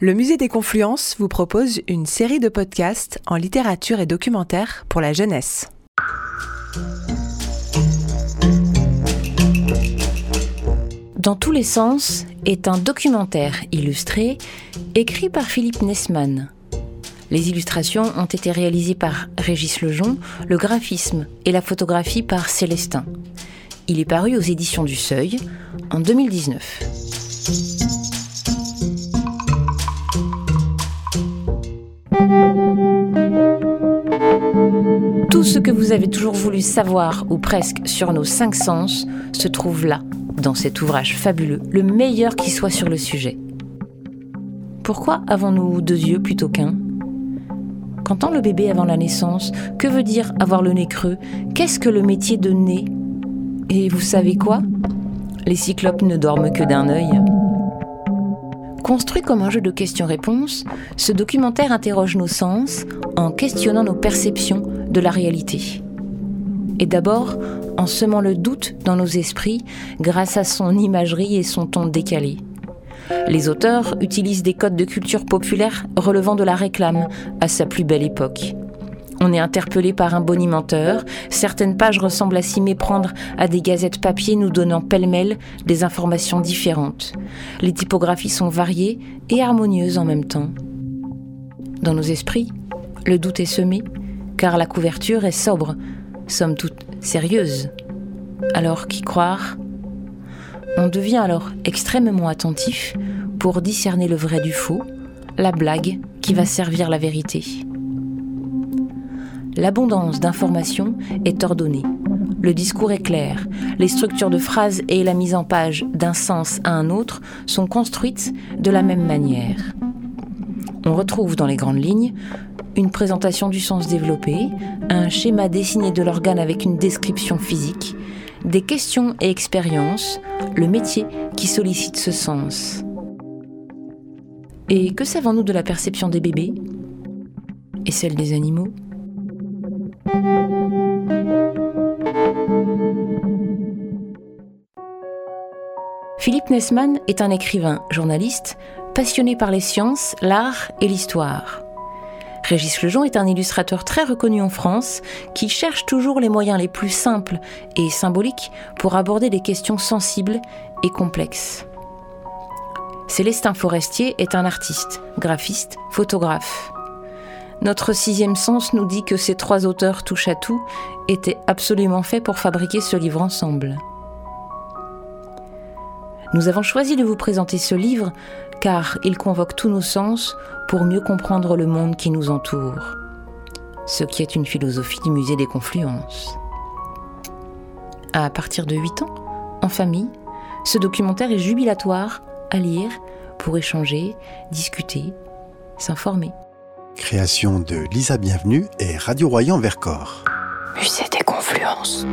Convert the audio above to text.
Le Musée des Confluences vous propose une série de podcasts en littérature et documentaire pour la jeunesse. Dans tous les sens est un documentaire illustré écrit par Philippe Nesman. Les illustrations ont été réalisées par Régis Lejon, le graphisme et la photographie par Célestin. Il est paru aux éditions du Seuil en 2019. Tout ce que vous avez toujours voulu savoir, ou presque, sur nos cinq sens, se trouve là, dans cet ouvrage fabuleux, le meilleur qui soit sur le sujet. Pourquoi avons-nous deux yeux plutôt qu'un? Qu'entend le bébé avant la naissance? Que veut dire avoir le nez creux? Qu'est-ce que le métier de nez? Et vous savez quoi? Les cyclopes ne dorment que d'un œil. Construit comme un jeu de questions-réponses, ce documentaire interroge nos sens en questionnant nos perceptions de la réalité. Et d'abord, en semant le doute dans nos esprits grâce à son imagerie et son ton décalé. Les auteurs utilisent des codes de culture populaire relevant de la réclame à sa plus belle époque. On est interpellé par un bonimenteur. Certaines pages ressemblent à s'y méprendre à des gazettes papier nous donnant pêle-mêle des informations différentes. Les typographies sont variées et harmonieuses en même temps. Dans nos esprits, le doute est semé, car la couverture est sobre, somme toute sérieuse. Alors qui croire? On devient alors extrêmement attentif pour discerner le vrai du faux, la blague qui va servir la vérité l'abondance d'informations est ordonnée. Le discours est clair, les structures de phrases et la mise en page d'un sens à un autre sont construites de la même manière. On retrouve dans les grandes lignes une présentation du sens développé, un schéma dessiné de l'organe avec une description physique, des questions et expériences, le métier qui sollicite ce sens. Et que savons-nous de la perception des bébés et celle des animaux? Philippe Nesman est un écrivain, journaliste, passionné par les sciences, l'art et l'histoire. Régis Lejon est un illustrateur très reconnu en France qui cherche toujours les moyens les plus simples et symboliques pour aborder des questions sensibles et complexes. Célestin Forestier est un artiste, graphiste, photographe. Notre sixième sens nous dit que ces trois auteurs touche à tout étaient absolument faits pour fabriquer ce livre ensemble. Nous avons choisi de vous présenter ce livre car il convoque tous nos sens pour mieux comprendre le monde qui nous entoure, ce qui est une philosophie du musée des confluences. À partir de 8 ans, en famille, ce documentaire est jubilatoire à lire pour échanger, discuter, s'informer. Création de Lisa Bienvenue et Radio Royan Vercors. Musée des confluences.